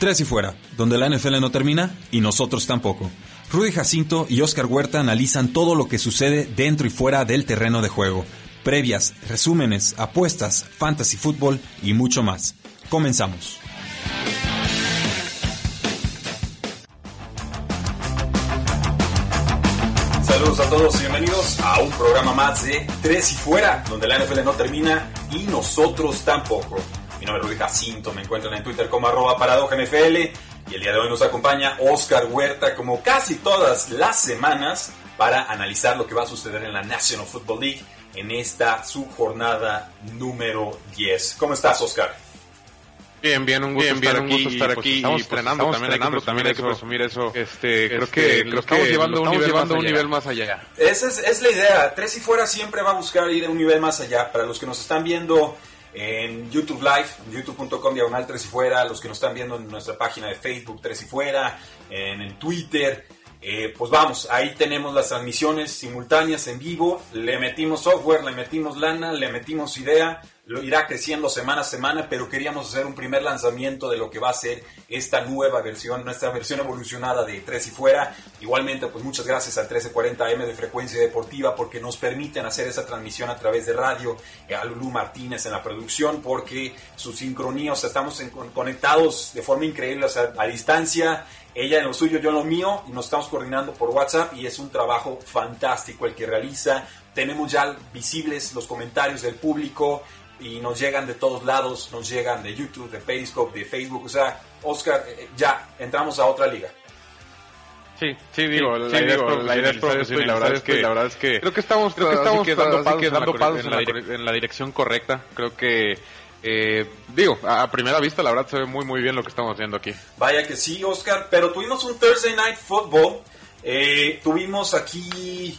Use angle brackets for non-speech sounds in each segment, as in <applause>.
Tres y fuera, donde la NFL no termina y nosotros tampoco. Rudy Jacinto y Oscar Huerta analizan todo lo que sucede dentro y fuera del terreno de juego. Previas, resúmenes, apuestas, fantasy fútbol y mucho más. Comenzamos. Saludos a todos y bienvenidos a un programa más de Tres y Fuera, donde la NFL no termina y nosotros tampoco. Mi nombre es Rudy Jacinto, me encuentran en Twitter como arroba NFL y el día de hoy nos acompaña Oscar Huerta como casi todas las semanas para analizar lo que va a suceder en la National Football League en esta su jornada número 10. ¿Cómo estás, Oscar? Bien, bien, un gusto estar aquí, estar pues, aquí estamos estrenando, pues, también, estrenando, también hay que presumir eso. Este, creo este, que, creo estamos que llevando, un nivel, llevando un nivel más allá. Esa es, es, la idea. Tres y fuera siempre va a buscar ir a un nivel más allá. Para los que nos están viendo en YouTube Live, youtube.com diagonal 3 y fuera, los que nos están viendo en nuestra página de Facebook 3 y fuera, en el Twitter, eh, pues vamos, ahí tenemos las transmisiones simultáneas en vivo, le metimos software, le metimos lana, le metimos idea, lo irá creciendo semana a semana, pero queríamos hacer un primer lanzamiento de lo que va a ser esta nueva versión, nuestra versión evolucionada de Tres y Fuera. Igualmente, pues muchas gracias al 1340M de Frecuencia Deportiva porque nos permiten hacer esa transmisión a través de radio, eh, a Lulú Martínez en la producción, porque su sincronía, o sea, estamos conectados de forma increíble, o sea, a distancia, ella en lo suyo, yo en lo mío, y nos estamos coordinando por WhatsApp y es un trabajo fantástico el que realiza. Tenemos ya visibles los comentarios del público, y nos llegan de todos lados, nos llegan de YouTube, de Periscope, de Facebook, o sea, Oscar, eh, ya entramos a otra liga. Sí, sí, digo, la, idea es la verdad es que, la verdad es que creo que estamos, creo que estamos dando pasos, en, la, dirección correcta. Creo que eh, digo, a primera vista la verdad se ve muy muy bien lo que estamos haciendo aquí. Vaya que sí, Oscar, pero tuvimos un Thursday Night Football, eh, tuvimos aquí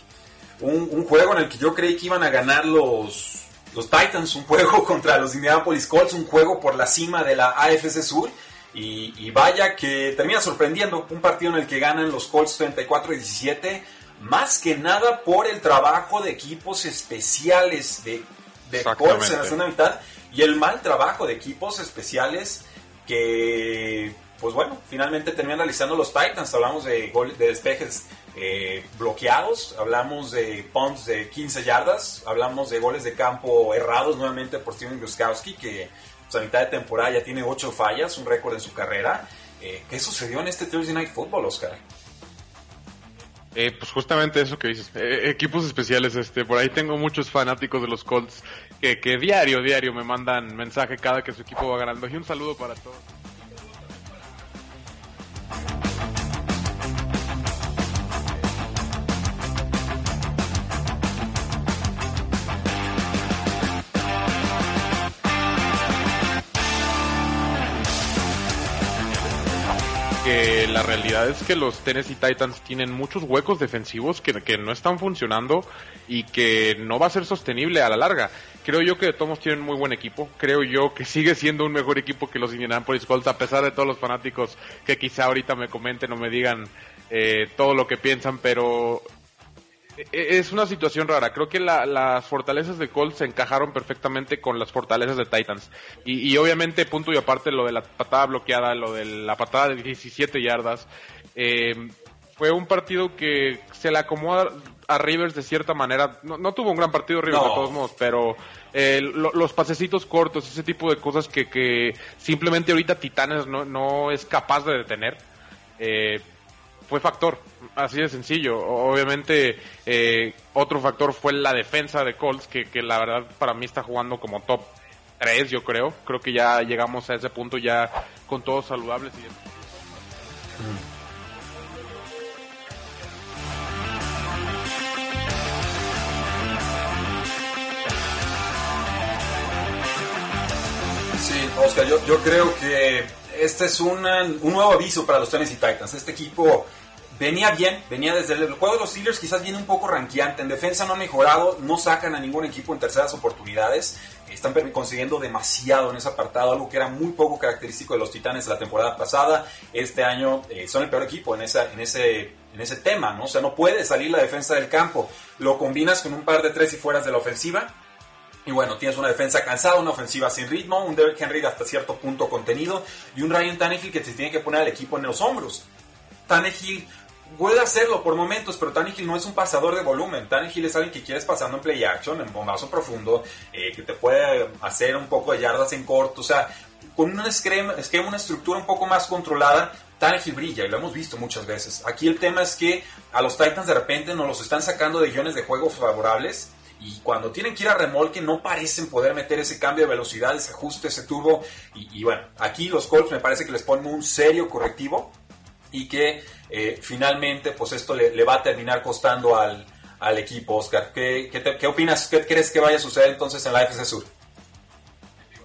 un, un juego en el que yo creí que iban a ganar los los Titans, un juego <laughs> contra los Indianapolis Colts, un juego por la cima de la AFC Sur. Y, vaya que termina sorprendiendo un partido en el que ganan los Colts 34-17, más que nada por el trabajo de equipos especiales de, de Colts en la segunda mitad y el mal trabajo de equipos especiales que, pues bueno, finalmente terminan realizando los Titans. Hablamos de, de despejes eh, bloqueados, hablamos de punts de 15 yardas, hablamos de goles de campo errados nuevamente por Steven Guskowski, que pues, a mitad de temporada ya tiene 8 fallas, un récord en su carrera. Eh, ¿Qué sucedió en este Thursday Night Football, Oscar? Eh, pues justamente eso que dices, equipos especiales, este, por ahí tengo muchos fanáticos de los Colts que, que diario, diario me mandan mensaje cada que su equipo va ganando. Y un saludo para todos. la realidad es que los Tennessee Titans tienen muchos huecos defensivos que, que, no están funcionando y que no va a ser sostenible a la larga. Creo yo que todos tienen muy buen equipo. Creo yo que sigue siendo un mejor equipo que los Indianapolis Colts, a pesar de todos los fanáticos que quizá ahorita me comenten o me digan eh, todo lo que piensan, pero e-, es una situación rara. Creo que las fortalezas de Colts se encajaron perfectamente con las fortalezas de Titans. Y, obviamente, punto y aparte, lo de la patada bloqueada, lo de la patada de 17 yardas, eh, fue un partido que se le acomoda a Rivers de cierta manera. No, tuvo un gran partido Rivers de todos modos, pero eh, los pasecitos cortos, ese tipo de cosas que, simplemente ahorita Titanes no, no es capaz de detener. Eh, fue factor, así de sencillo. Obviamente, eh, otro factor fue la defensa de Colts, que, la verdad para mí está jugando como top 3, yo creo. Creo que ya llegamos a ese punto ya con todos saludables. Y... Sí, Oscar, yo, creo que este es un nuevo aviso para los Tennessee Titans. Este equipo venía bien, venía desde el juego de los Steelers, quizás viene un poco ranqueante. En defensa no ha mejorado, no sacan a ningún equipo en terceras oportunidades. Están consiguiendo demasiado en ese apartado, algo que era muy poco característico de los Titanes la temporada pasada. Este año eh, son el peor equipo en, en, ese, en ese tema, ¿no? O sea, no puede salir la defensa del campo. Lo combinas con un par de tres y fueras de la ofensiva. Y bueno, tienes una defensa cansada, una ofensiva sin ritmo, un Derrick Henry hasta cierto punto contenido y un Ryan Tannehill que se tiene que poner al equipo en los hombros. Tannehill puede hacerlo por momentos, pero Tannehill no es un pasador de volumen. Tannehill es alguien que quieres pasando en play action, en bombazo profundo, eh, que te puede hacer un poco de yardas en corto. O sea, con un esquema, una estructura un poco más controlada, Tannehill brilla y lo hemos visto muchas veces. Aquí el tema es que a los Titans de repente nos los están sacando de guiones de juego favorables y cuando tienen que ir a remolque no parecen poder meter ese cambio de velocidad, ese ajuste, ese turbo. Y, bueno, aquí los Colts me parece que les ponen un serio correctivo y que eh, finalmente pues esto le, va a terminar costando al, al equipo, Oscar. ¿Qué, qué, opinas? ¿Qué crees que vaya a suceder entonces en la FC Sur?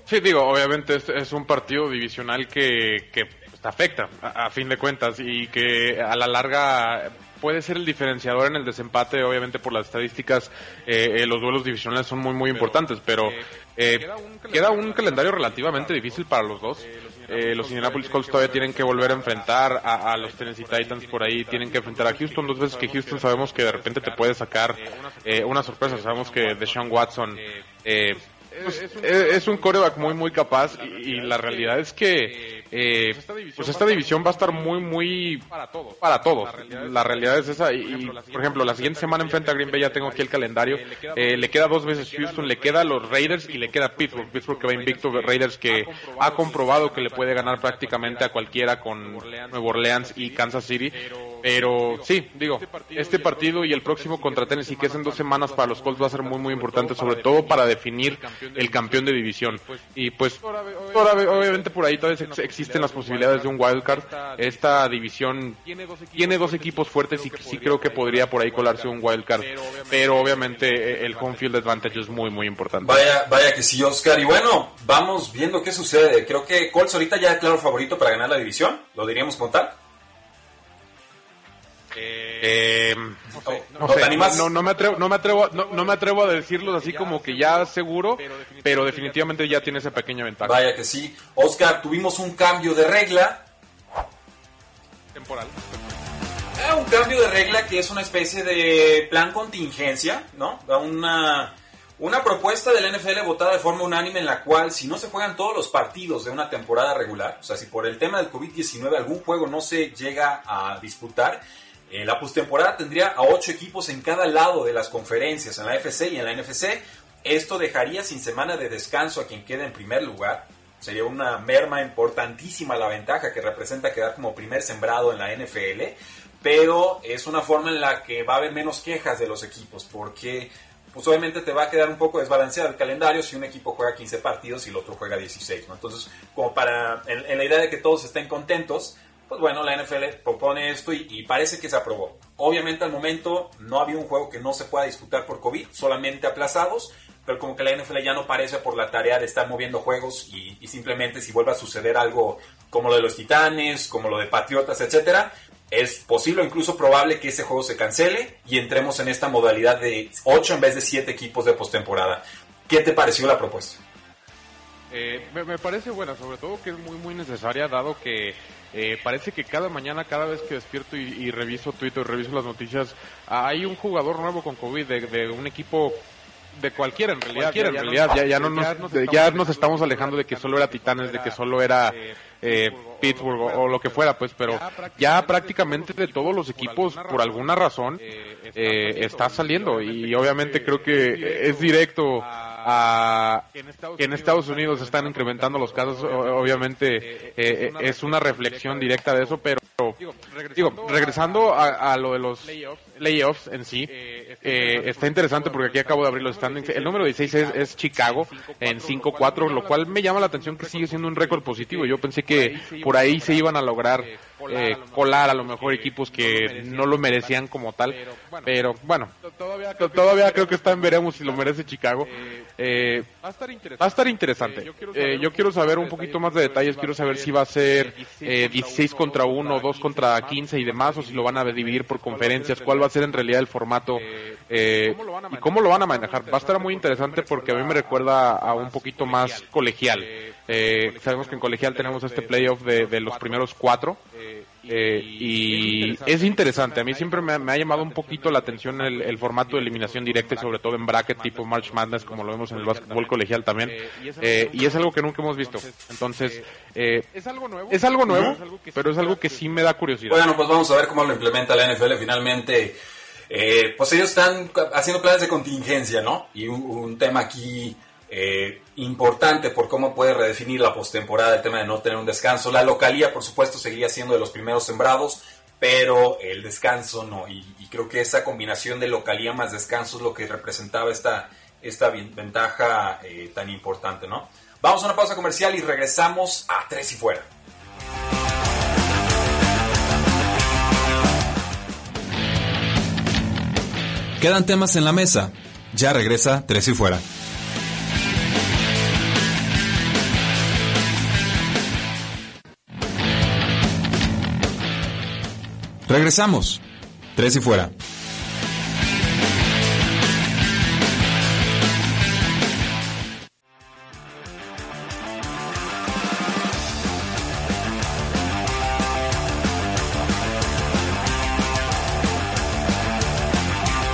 Sí, digo, obviamente es, un partido divisional que, que afecta a, fin de cuentas y que a la larga puede ser el diferenciador en el desempate, obviamente por las estadísticas, eh, eh, los duelos divisionales son muy muy importantes, pero queda un calendario relativamente difícil para los dos. Eh, los Indianapolis Colts todavía tienen que volver a enfrentar a, los Tennessee Titans. Por ahí, tienen que enfrentar a Houston. Dos veces que Houston sabemos que de repente te puede sacar eh, una sorpresa, sabemos que Deshaun Watson eh, pues, es, un coreback muy muy capaz y la realidad es que eh, pues esta división va a estar muy, muy para todos. Para todos. La realidad es esa. Y, por ejemplo, la siguiente semana enfrente a Green Bay ya tengo aquí el calendario. Eh, le queda dos veces Houston, le queda los Raiders y le queda Pittsburgh. Pittsburgh que va invicto, Raiders que ha comprobado que le puede ganar prácticamente a cualquiera con Nuevo Orleans y Kansas City. Pero sí, digo, este partido y el próximo contra Tennessee, que es en dos semanas para los Colts, va a ser muy, muy importante, sobre todo para definir el campeón de división. Y pues, obviamente por ahí todavía existen las posibilidades de un wildcard. Esta división tiene dos equipos fuertes y sí creo que podría por ahí colarse un wildcard. Pero obviamente el home field advantage es muy, muy importante. Vaya, vaya que sí, Oscar. Y bueno, vamos viendo qué sucede. Creo que Colts ahorita ya es claro favorito para ganar la división. ¿Lo diríamos con tal? Eh, no, no, me atrevo, no me atrevo, no, me atrevo a decirlo así como que ya seguro, pero definitivamente ya tiene esa pequeña ventaja. Vaya que sí. Oscar, tuvimos un cambio de regla. Temporal. Eh, un cambio de regla que es una especie de plan contingencia, ¿no? Una, una propuesta del NFL votada de forma unánime en la cual si no se juegan todos los partidos de una temporada regular, o sea, si por el tema del COVID-19 algún juego no se llega a disputar, eh, la postemporada tendría a ocho equipos en cada lado de las conferencias, en la FC y en la NFC. Esto dejaría sin semana de descanso a quien quede en primer lugar. Sería una merma importantísima la ventaja que representa quedar como primer sembrado en la NFL. Pero es una forma en la que va a haber menos quejas de los equipos, porque pues obviamente te va a quedar un poco desbalanceado el calendario si un equipo juega 15 partidos y el otro juega 16. Entonces, como para, en la idea de que todos estén contentos, pues bueno, la NFL propone esto y, parece que se aprobó. Obviamente al momento no había un juego que no se pueda disputar por COVID, solamente aplazados, pero como que la NFL ya no parece por la tarea de estar moviendo juegos y, simplemente si vuelve a suceder algo como lo de los Titanes, como lo de Patriotas, etcétera, es posible o incluso probable que ese juego se cancele y entremos en esta modalidad de 8 en vez de 7 equipos de postemporada. ¿Qué te pareció la propuesta? Eh, me, parece buena, sobre todo que es muy muy necesaria, dado que eh, parece que cada mañana, cada vez que despierto y, reviso Twitter, reviso las noticias, hay un jugador nuevo con COVID de, un equipo de cualquiera en realidad, ya, en realidad, ya, no nos, ya nos estamos alejando de que solo era Titanes, de que solo era eh, Pittsburgh o, lo que fuera, pues, pero ya prácticamente de todos los equipos, por alguna razón, eh, está saliendo. y obviamente creo que es directo a que en Estados Unidos están incrementando los casos, obviamente eh, eh, es una reflexión directa de eso, pero digo, regresando a, lo de los layoffs en sí, eh, está interesante porque aquí acabo de abrir los standings. El número 16 es, es Chicago en 5-4, lo cual me llama la atención que sigue siendo un récord positivo. Yo pensé que por ahí se iban a lograr eh, colar a lo mejor equipos que no lo merecían como tal, pero bueno, todavía creo que está en veremos si lo merece Chicago. Eh, va a estar interesante. yo quiero saber un poquito más de detalles, quiero saber si va a ser 16 contra 1, 2 contra 15 y demás, o si lo van a dividir por conferencias, cuál va a ser en realidad el formato y cómo lo van a manejar. Va a estar muy interesante porque a mí me recuerda a un poquito más colegial. Sabemos que en colegial tenemos este playoff de, de los primeros cuatro. Eh, y es interesante. A mí siempre me ha, llamado un poquito la atención el, formato de eliminación directa y sobre todo en bracket tipo March Madness como lo vemos en el básquetbol colegial también. Eh, y es algo que nunca hemos visto. Entonces, eh, es algo nuevo, es algo nuevo pero es algo que sí me da curiosidad. Bueno, pues vamos a ver cómo lo implementa la NFL finalmente. pues ellos están haciendo planes de contingencia, ¿no? Y un tema aquí eh, importante por cómo puede redefinir la postemporada el tema de no tener un descanso. La localía, por supuesto, seguiría siendo de los primeros sembrados, pero el descanso no. Y, creo que esa combinación de localía más descanso es lo que representaba esta, esta ventaja eh, tan importante, ¿no? Vamos a una pausa comercial y regresamos a Tres y Fuera. Quedan temas en la mesa. Ya regresa Tres y Fuera. Regresamos. Tres y fuera.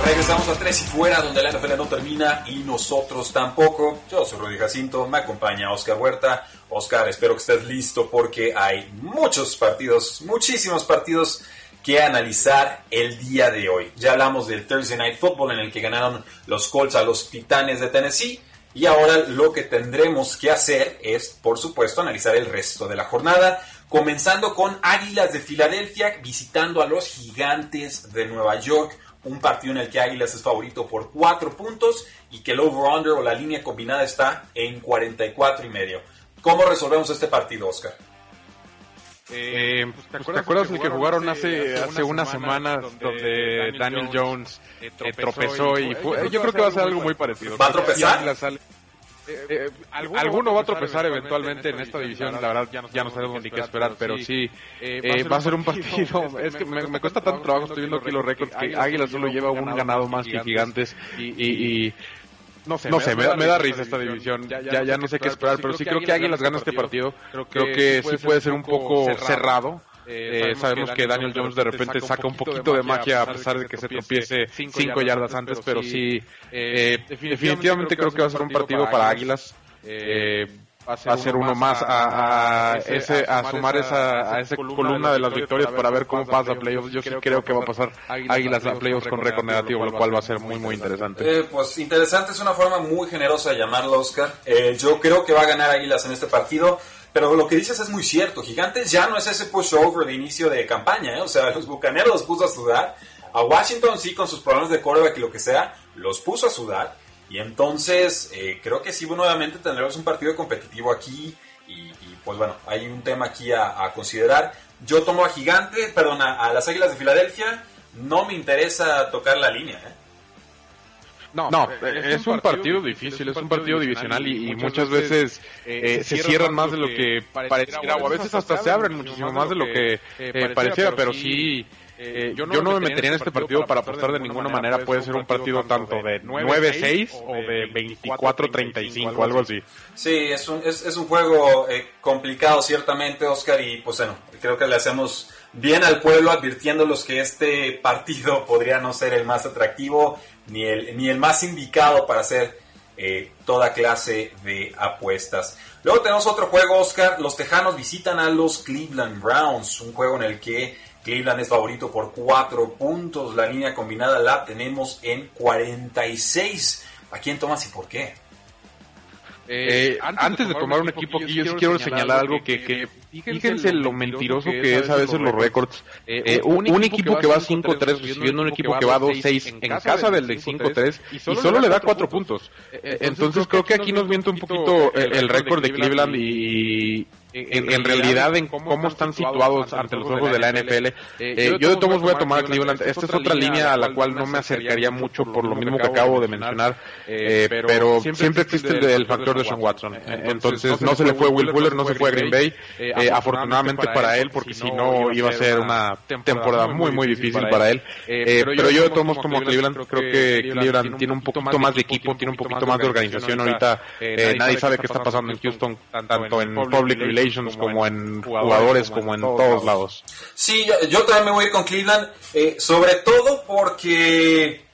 Regresamos a Tres y Fuera, donde la NFL no termina y nosotros tampoco. Yo soy Rudy Jacinto, me acompaña Oscar Huerta. Oscar, espero que estés listo porque hay muchos partidos, muchísimos partidos que analizar el día de hoy. Ya hablamos del Thursday Night Football en el que ganaron los Colts a los Titanes de Tennessee. Y ahora lo que tendremos que hacer es, por supuesto, analizar el resto de la jornada, comenzando con Águilas de Filadelfia visitando a los Gigantes de Nueva York, un partido en el que Águilas es favorito por 4 puntos y que el over-under o la línea combinada está en 44 y medio. ¿Cómo resolvemos este partido, Oscar? Eh, pues, ¿te, acuerdas, de que jugaron hace, hace unas semanas donde, Daniel Jones eh, tropezó y yo creo que va a ser algo muy parecido. ¿Va a tropezar? Eh, eh, alguno, va a tropezar eventualmente en esta división, la verdad ya no sabemos ni qué esperar, pero sí, va a ser un partido, <laughs> es que me, cuesta tanto trabajo, estoy viendo aquí los récords, que Águila solo lleva un ganado más que Gigantes y no sé, me, da, risa esta división. Ya, ya, no sé qué esperar, pero sí creo que Águilas gana este partido. Creo que sí puede ser un poco cerrado. Eh, eh, sabemos, que Daniel Jones de repente saca un poquito de magia a pesar de que se tropiece cinco yardas antes, pero sí, eh, definitivamente creo que va a ser un partido para Águilas. Eh, va a ser uno más a, ese, a sumar esa, a esa columna de las victorias para ver cómo pasa a playoffs. Yo sí creo que va a pasar Águilas a playoffs con récord negativo, lo cual va a ser muy, muy interesante. Eh, pues interesante, es una forma muy generosa de llamarlo, Oscar. Eh, yo creo que va a ganar Águilas en este partido. Pero lo que dices es muy cierto. Gigantes ya no es ese pushover de inicio de campaña. ¿eh? O sea, los bucaneros los puso a sudar. A Washington sí, con sus problemas de coreback y lo que sea, los puso a sudar. Y entonces eh, creo que sí, nuevamente tendremos un partido competitivo aquí y, pues bueno, hay un tema aquí a, considerar. Yo tomo a Gigante, perdón, a, las Águilas de Filadelfia, no me interesa tocar la línea. ¿eh? No, no, es, un partido, difícil, es un partido divisional y, muchas veces eh, se cierran más de lo que pareciera, o a veces hasta se abren muchísimo más de lo que pareciera, pero sí eh, yo, no, me metería en este partido para apostar de ninguna manera. Puede ser un partido tanto de 9-6 o de 24-35, algo así. Sí, es un, es, es un juego eh, complicado ciertamente, Oscar, y pues bueno, creo que le hacemos bien al pueblo advirtiéndolos que este partido <laughs> podría no ser el más atractivo ni el, ni el más indicado para hacer eh, toda clase de apuestas. Luego tenemos otro juego, Oscar. Los Tejanos visitan a los Cleveland Browns, un juego en el que Cleveland es favorito por 4 puntos. La línea combinada la tenemos en 46. ¿A quién tomas y por qué? Eh, antes, de tomar un equipo aquí, yo sí quiero señalar algo que, fíjense lo mentiroso que es a veces los récords. Eh, eh, un, equipo que va 5-3 recibiendo un equipo que va 2-6 en casa del de 5-3 y solo le da 4 puntos. Entonces creo que aquí nos miente un poquito el récord de Cleveland y en, realidad en cómo, están situados ante los ojos de la NFL. Eh, yo de todos voy a tomar a Cleveland. Esta es otra línea a la cual no me acercaría mucho por lo mismo que acabo de mencionar, eh, pero siempre existe el, factor de Sean Watson. Entonces no se le fue Will Fuller, no se fue a Green Bay. afortunadamente para él, porque si no iba a ser una temporada muy muy difícil para él. pero yo de todos modos como Cleveland creo que Cleveland tiene un poquito más de equipo, tiene un poquito más de organización ahorita. nadie sabe qué está pasando en Houston, tanto en public relations como en jugadores, como en todos lados. Sí, yo, también me voy a ir con Cleveland, eh, sobre todo porque,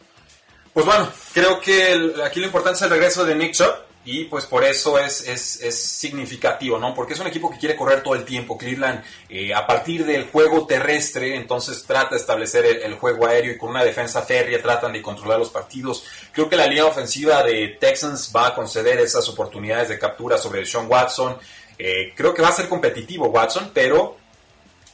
pues bueno, creo que aquí lo importante es el regreso de Nick Chubb. Y pues por eso es, es, significativo, ¿no? Porque es un equipo que quiere correr todo el tiempo. Cleveland, eh, a partir del juego terrestre, entonces trata de establecer el, juego aéreo y con una defensa férrea tratan de controlar los partidos. Creo que la línea ofensiva de Texans va a conceder esas oportunidades de captura sobre Sean Watson. Eh, creo que va a ser competitivo Watson, pero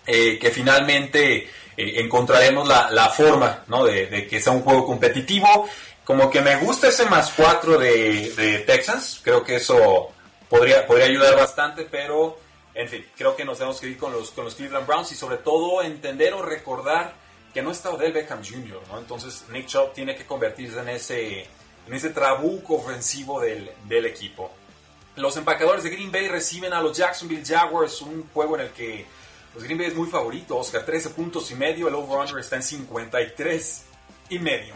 eh, que finalmente eh, encontraremos la, forma ¿no? de, que sea un juego competitivo. Como que me gusta ese más 4 de, Texans, creo que eso podría, podría ayudar bastante, pero en fin, creo que nos tenemos que ir con los, con los Cleveland Browns y sobre todo entender o recordar que no está Odell Beckham Jr., ¿no? Entonces Nick Chubb tiene que convertirse en ese, en ese trabuco ofensivo del, del equipo. Los empacadores de Green Bay reciben a los Jacksonville Jaguars, un juego en el que los Green Bay es muy favorito, Oscar, 13 puntos y medio, el over-under está en 53 y medio.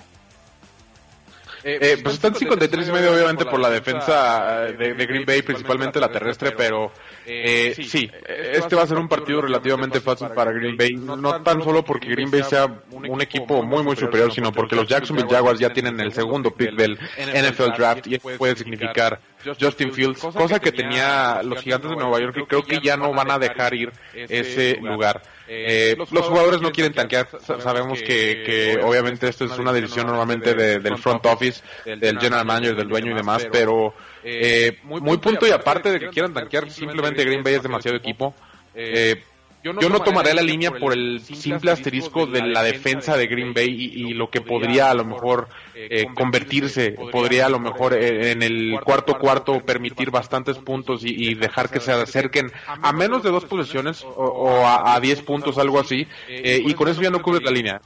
Eh, eh, pues están 53 y medio obviamente por la defensa de, Green Bay, principalmente la terrestre, pero eh, sí, este va a ser un partido relativamente fácil para Green Bay, no tan solo porque Green Bay sea un equipo muy muy superior, sino porque los Jacksonville Jaguars ya tienen el segundo pick del NFL Draft y puede significar Justin Fields, cosa que tenía los gigantes de Nueva York y creo que ya no van a dejar ir ese lugar. Eh, los, jugadores no quieren tanquear, sabemos que, que obviamente esto es una decisión normalmente del front office, del general manager, del dueño y demás, pero eh, muy punto y aparte de que quieran tanquear, simplemente Green Bay es demasiado equipo. Eh, yo no, tomaré la línea por el simple asterisco de la defensa de Green Bay y, lo que podría a lo mejor eh, convertirse, podría a lo mejor eh, en el cuarto cuarto permitir bastantes puntos y, dejar que se acerquen a menos de dos posiciones o, a, diez puntos, algo así, eh, y con eso ya no cubre la línea.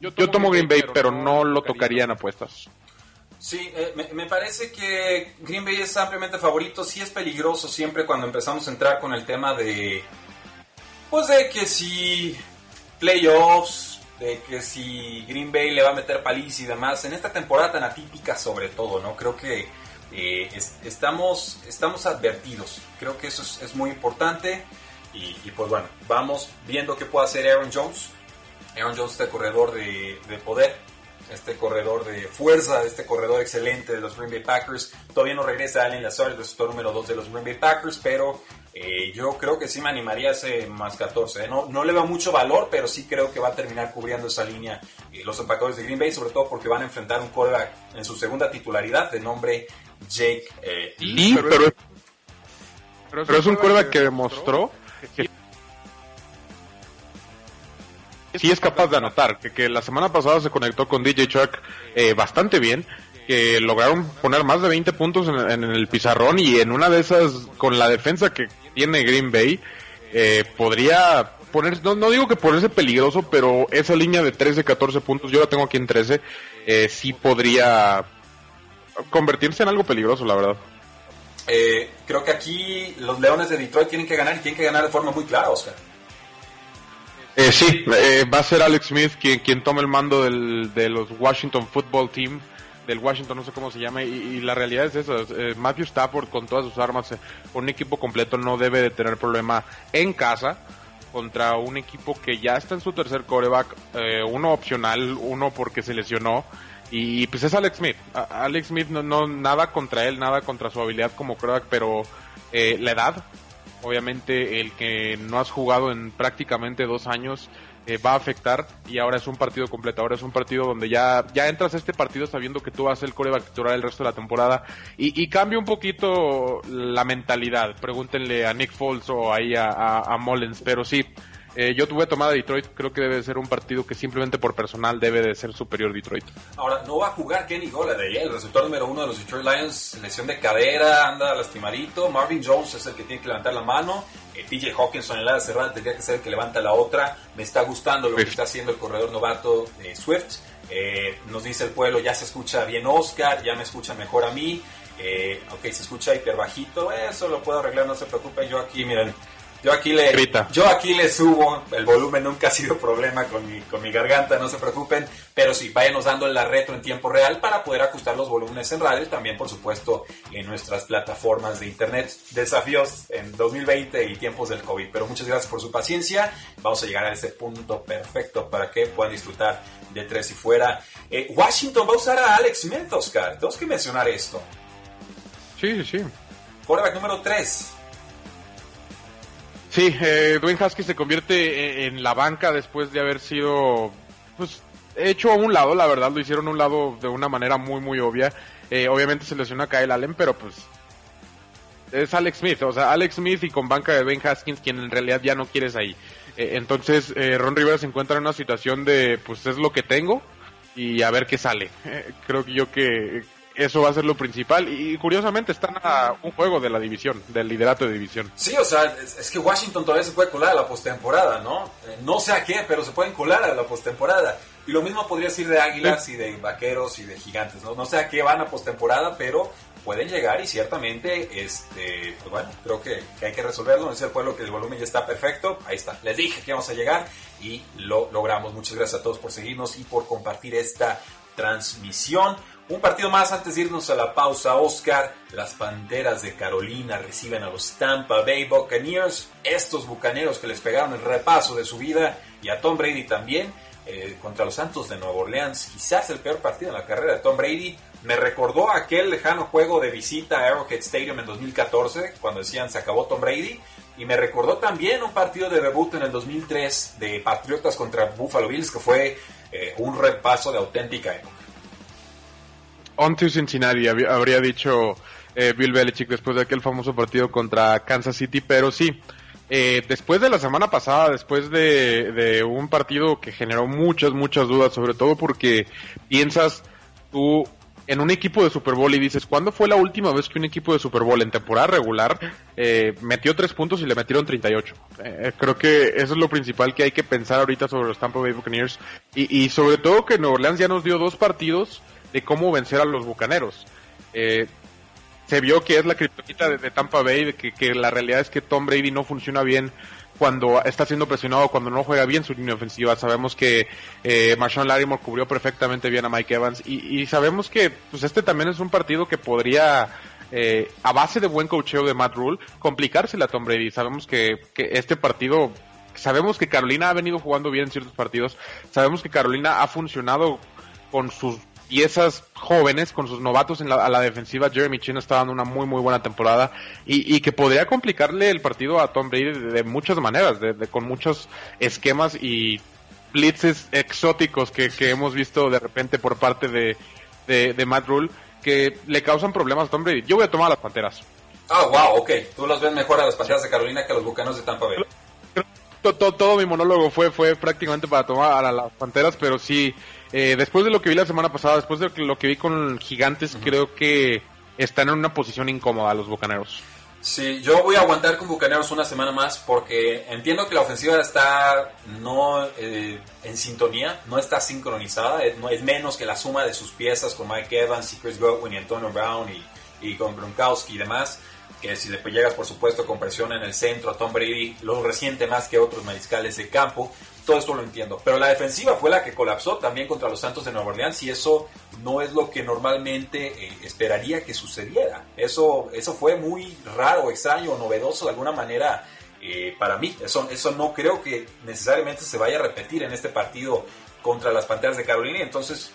yo tomo Green Bay, pero no lo tocaría en apuestas. Sí, me, me, parece que Green Bay es ampliamente favorito, sí es peligroso siempre cuando empezamos a entrar con el tema de pues de que si playoffs, de que si Green Bay le va a meter paliza y demás, en esta temporada tan atípica sobre todo, ¿no? Creo que eh, estamos, estamos advertidos, creo que eso es, muy importante y, pues bueno, vamos viendo qué puede hacer Aaron Jones. Aaron Jones, este corredor de, poder, este corredor de fuerza, este corredor excelente de los Green Bay Packers. Todavía no regresa Allen Lazard, el receptor número 2 de los Green Bay Packers, pero eh, yo creo que sí me animaría a ese más 14. ¿eh? No, no le veo mucho valor, pero sí creo que va a terminar cubriendo esa línea eh, los empacadores de Green Bay, sobre todo porque van a enfrentar un quarterback en su segunda titularidad de nombre Jake Lee. pero, pero, es un quarterback que demostró que sí es capaz de anotar, que, que la semana pasada se conectó con DJ Chuck bastante bien que lograron poner más de 20 puntos en, el pizarrón y en una de esas, con la defensa que tiene Green Bay, eh, podría poner, no, digo que ponerse peligroso, pero esa línea de 13, 14 puntos, yo la tengo aquí en 13, eh, sí podría convertirse en algo peligroso, la verdad. Eh, creo que aquí los Leones de Detroit tienen que ganar y tienen que ganar de forma muy clara, Oscar. Eh, sí, va a ser Alex Smith quien, quien tome el mando del, de los Washington Football Team del Washington, no sé cómo se llama, y, la realidad es eso, eh, Matthew Stafford con todas sus armas, eh, un equipo completo no debe de tener problema en casa contra un equipo que ya está en su tercer coreback, eh, uno opcional, uno porque se lesionó, y pues es Alex Smith. Alex Smith no, no, nada contra él, nada contra su habilidad como coreback, pero la edad, obviamente el que no has jugado en prácticamente dos años, eh, va a afectar y ahora es un partido completo, ahora es un partido donde ya, ya entras a este partido sabiendo que tú vas a ser el coreback titular el resto de la temporada y, cambia un poquito la mentalidad, pregúntenle a Nick Foles o ahí a, a, Mullins, pero sí, Eh, yo tuve tomada Detroit, creo que debe ser un partido que simplemente por personal debe de ser superior Detroit. Ahora, no va a jugar Kenny Golladay, el receptor número uno de los Detroit Lions, lesión de cadera, anda lastimadito. Marvin Jones es el que tiene que levantar la mano. Eh, TJ Hawkinson en la cerrada tendría que ser el que levanta la otra. Me está gustando lo que está haciendo el corredor novato de Swift. Eh, nos dice el pueblo, ya se escucha bien Oscar, ya me escucha mejor a mí. Eh, ok, se escucha hiper bajito, eso lo puedo arreglar, no se preocupe. Yo aquí, miren, yo aquí le, yo aquí le subo, el volumen nunca ha sido problema con mi, con mi garganta, no se preocupen, pero sí, váyanos dando la retro en tiempo real para poder ajustar los volúmenes en radio y también, por supuesto, en nuestras plataformas de internet. Desafíos en 2020 y tiempos del COVID, pero muchas gracias por su paciencia. Vamos a llegar a ese punto perfecto para que puedan disfrutar de tres y fuera. Eh, Washington va a usar a Alex Smith, Oscar. Tenemos que mencionar esto. Sí, sí, sí. Quarterback número 3. Sí, eh, Dwayne Haskins se convierte en, la banca después de haber sido pues hecho a un lado, la verdad, lo hicieron a un lado de una manera muy, muy obvia. Eh, obviamente se lesionó a Kyle Allen, pero pues es Alex Smith, o sea, Alex Smith y con banca de Dwayne Haskins, quien en realidad ya no quieres ahí. Eh, entonces, eh, Ron Rivera se encuentra en una situación de, pues es lo que tengo y a ver qué sale. <laughs> Eh, creo que yo que eso va a ser lo principal. Y curiosamente están a un juego de la división, del liderato de división. Sí, o sea, es, que Washington todavía se puede colar a la postemporada, ¿no? Eh, no sé a qué, pero se pueden colar a la postemporada. Y lo mismo podría decir de Águilas y de Vaqueros y de Gigantes, ¿no? No sé a qué van a postemporada, pero pueden llegar y ciertamente, este, pues bueno, creo que, hay que resolverlo. No es el pueblo que el volumen ya está perfecto. Ahí está. Les dije que vamos a llegar y lo logramos. Muchas gracias a todos por seguirnos y por compartir esta transmisión. Un partido más antes de irnos a la pausa, Oscar. Las Panteras de Carolina reciben a los Tampa Bay Buccaneers. Estos bucaneros que les pegaron el repaso de su vida y a Tom Brady también. Eh, contra los Santos de Nueva Orleans, quizás el peor partido en la carrera de Tom Brady. Me recordó aquel lejano juego de visita a Arrowhead Stadium en 2014, cuando decían se acabó Tom Brady. Y me recordó también un partido de debut en el 2003 de Patriotas contra Buffalo Bills, que fue eh, un repaso de auténtica época. On to Cincinnati, habría dicho eh, Bill Belichick después de aquel famoso partido contra Kansas City, pero sí, eh, después de la semana pasada, después de, un partido que generó muchas, muchas dudas, sobre todo porque piensas tú en un equipo de Super Bowl y dices, ¿cuándo fue la última vez que un equipo de Super Bowl en temporada regular eh, metió tres puntos y le metieron 38? Eh, creo que eso es lo principal que hay que pensar ahorita sobre los Tampa Bay Buccaneers y, y sobre todo que Nueva Orleans ya nos dio dos partidos de cómo vencer a los bucaneros. Eh, se vio que es la criptonita de, Tampa Bay, que, que, la realidad es que Tom Brady no funciona bien cuando está siendo presionado, cuando no juega bien su línea ofensiva. Sabemos que eh, Marshawn Lattimore cubrió perfectamente bien a Mike Evans y, sabemos que pues este también es un partido que podría, eh, a base de buen cocheo de Matt Rule, complicársela a Tom Brady. Sabemos que, que este partido sabemos que Carolina ha venido jugando bien en ciertos partidos, sabemos que Carolina ha funcionado con sus piezas jóvenes con sus novatos en la, a la defensiva. Jeremy Chin está dando una muy muy buena temporada y, que podría complicarle el partido a Tom Brady de, muchas maneras, de, con muchos esquemas y blitzes exóticos que, hemos visto de repente por parte de, de, Matt Rule que le causan problemas a Tom Brady. Yo voy a tomar a las Panteras. Ah, wow, ok. Tú los ves mejor a las Panteras de Carolina que a los Bucanos de Tampa Bay. Todo, todo, mi monólogo fue, fue prácticamente para tomar a las Panteras, pero sí, eh, después de lo que vi la semana pasada, después de lo que vi con Gigantes, creo que están en una posición incómoda los Bucaneros. Sí, yo voy a aguantar con Bucaneros una semana más porque entiendo que la ofensiva está no eh, en sintonía, no está sincronizada, es, no, es menos que la suma de sus piezas con Mike Evans y Chris Godwin y Antonio Brown y, y con Gronkowski y demás que si le llegas por supuesto con presión en el centro, a Tom Brady lo resiente más que otros mariscales de campo, todo esto lo entiendo. Pero la defensiva fue la que colapsó también contra los Santos de Nueva Orleans y eso no es lo que normalmente eh, esperaría que sucediera. Eso, eso fue muy raro, extraño, novedoso de alguna manera eh, para mí. Eso, eso no creo que necesariamente se vaya a repetir en este partido contra las Panteras de Carolina. Entonces,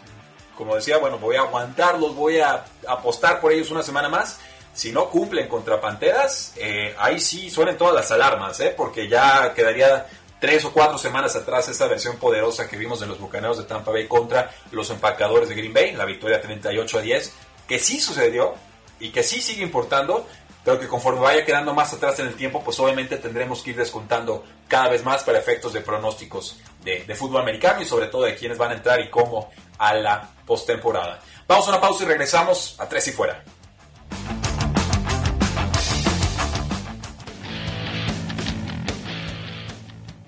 como decía, bueno, voy a aguantarlos, voy a apostar por ellos una semana más si no cumplen contra Panteras, eh, ahí sí suenen todas las alarmas, porque ya quedaría tres o cuatro semanas atrás esa versión poderosa que vimos de los Bucaneros de Tampa Bay contra los empacadores de Green Bay, la victoria 38 a 10, que sí sucedió y que sí sigue importando, pero que conforme vaya quedando más atrás en el tiempo, pues obviamente tendremos que ir descontando cada vez más para efectos de pronósticos de, de fútbol americano y sobre todo de quiénes van a entrar y cómo a la postemporada. Vamos a una pausa y regresamos a Tres y Fuera.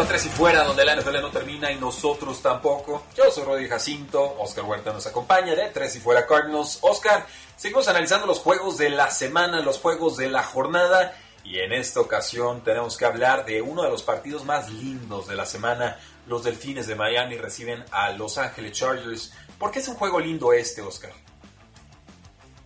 A Tres y Fuera, donde la NFL no termina y nosotros tampoco. Yo soy Rodri Jacinto, Oscar Huerta nos acompaña de Tres y Fuera Cardinals. Oscar, seguimos analizando los juegos de la semana, los juegos de la jornada. Y en esta ocasión tenemos que hablar de uno de los partidos más lindos de la semana. Los Delfines de Miami reciben a Los Ángeles Chargers. ¿Por qué es un juego lindo este, Oscar?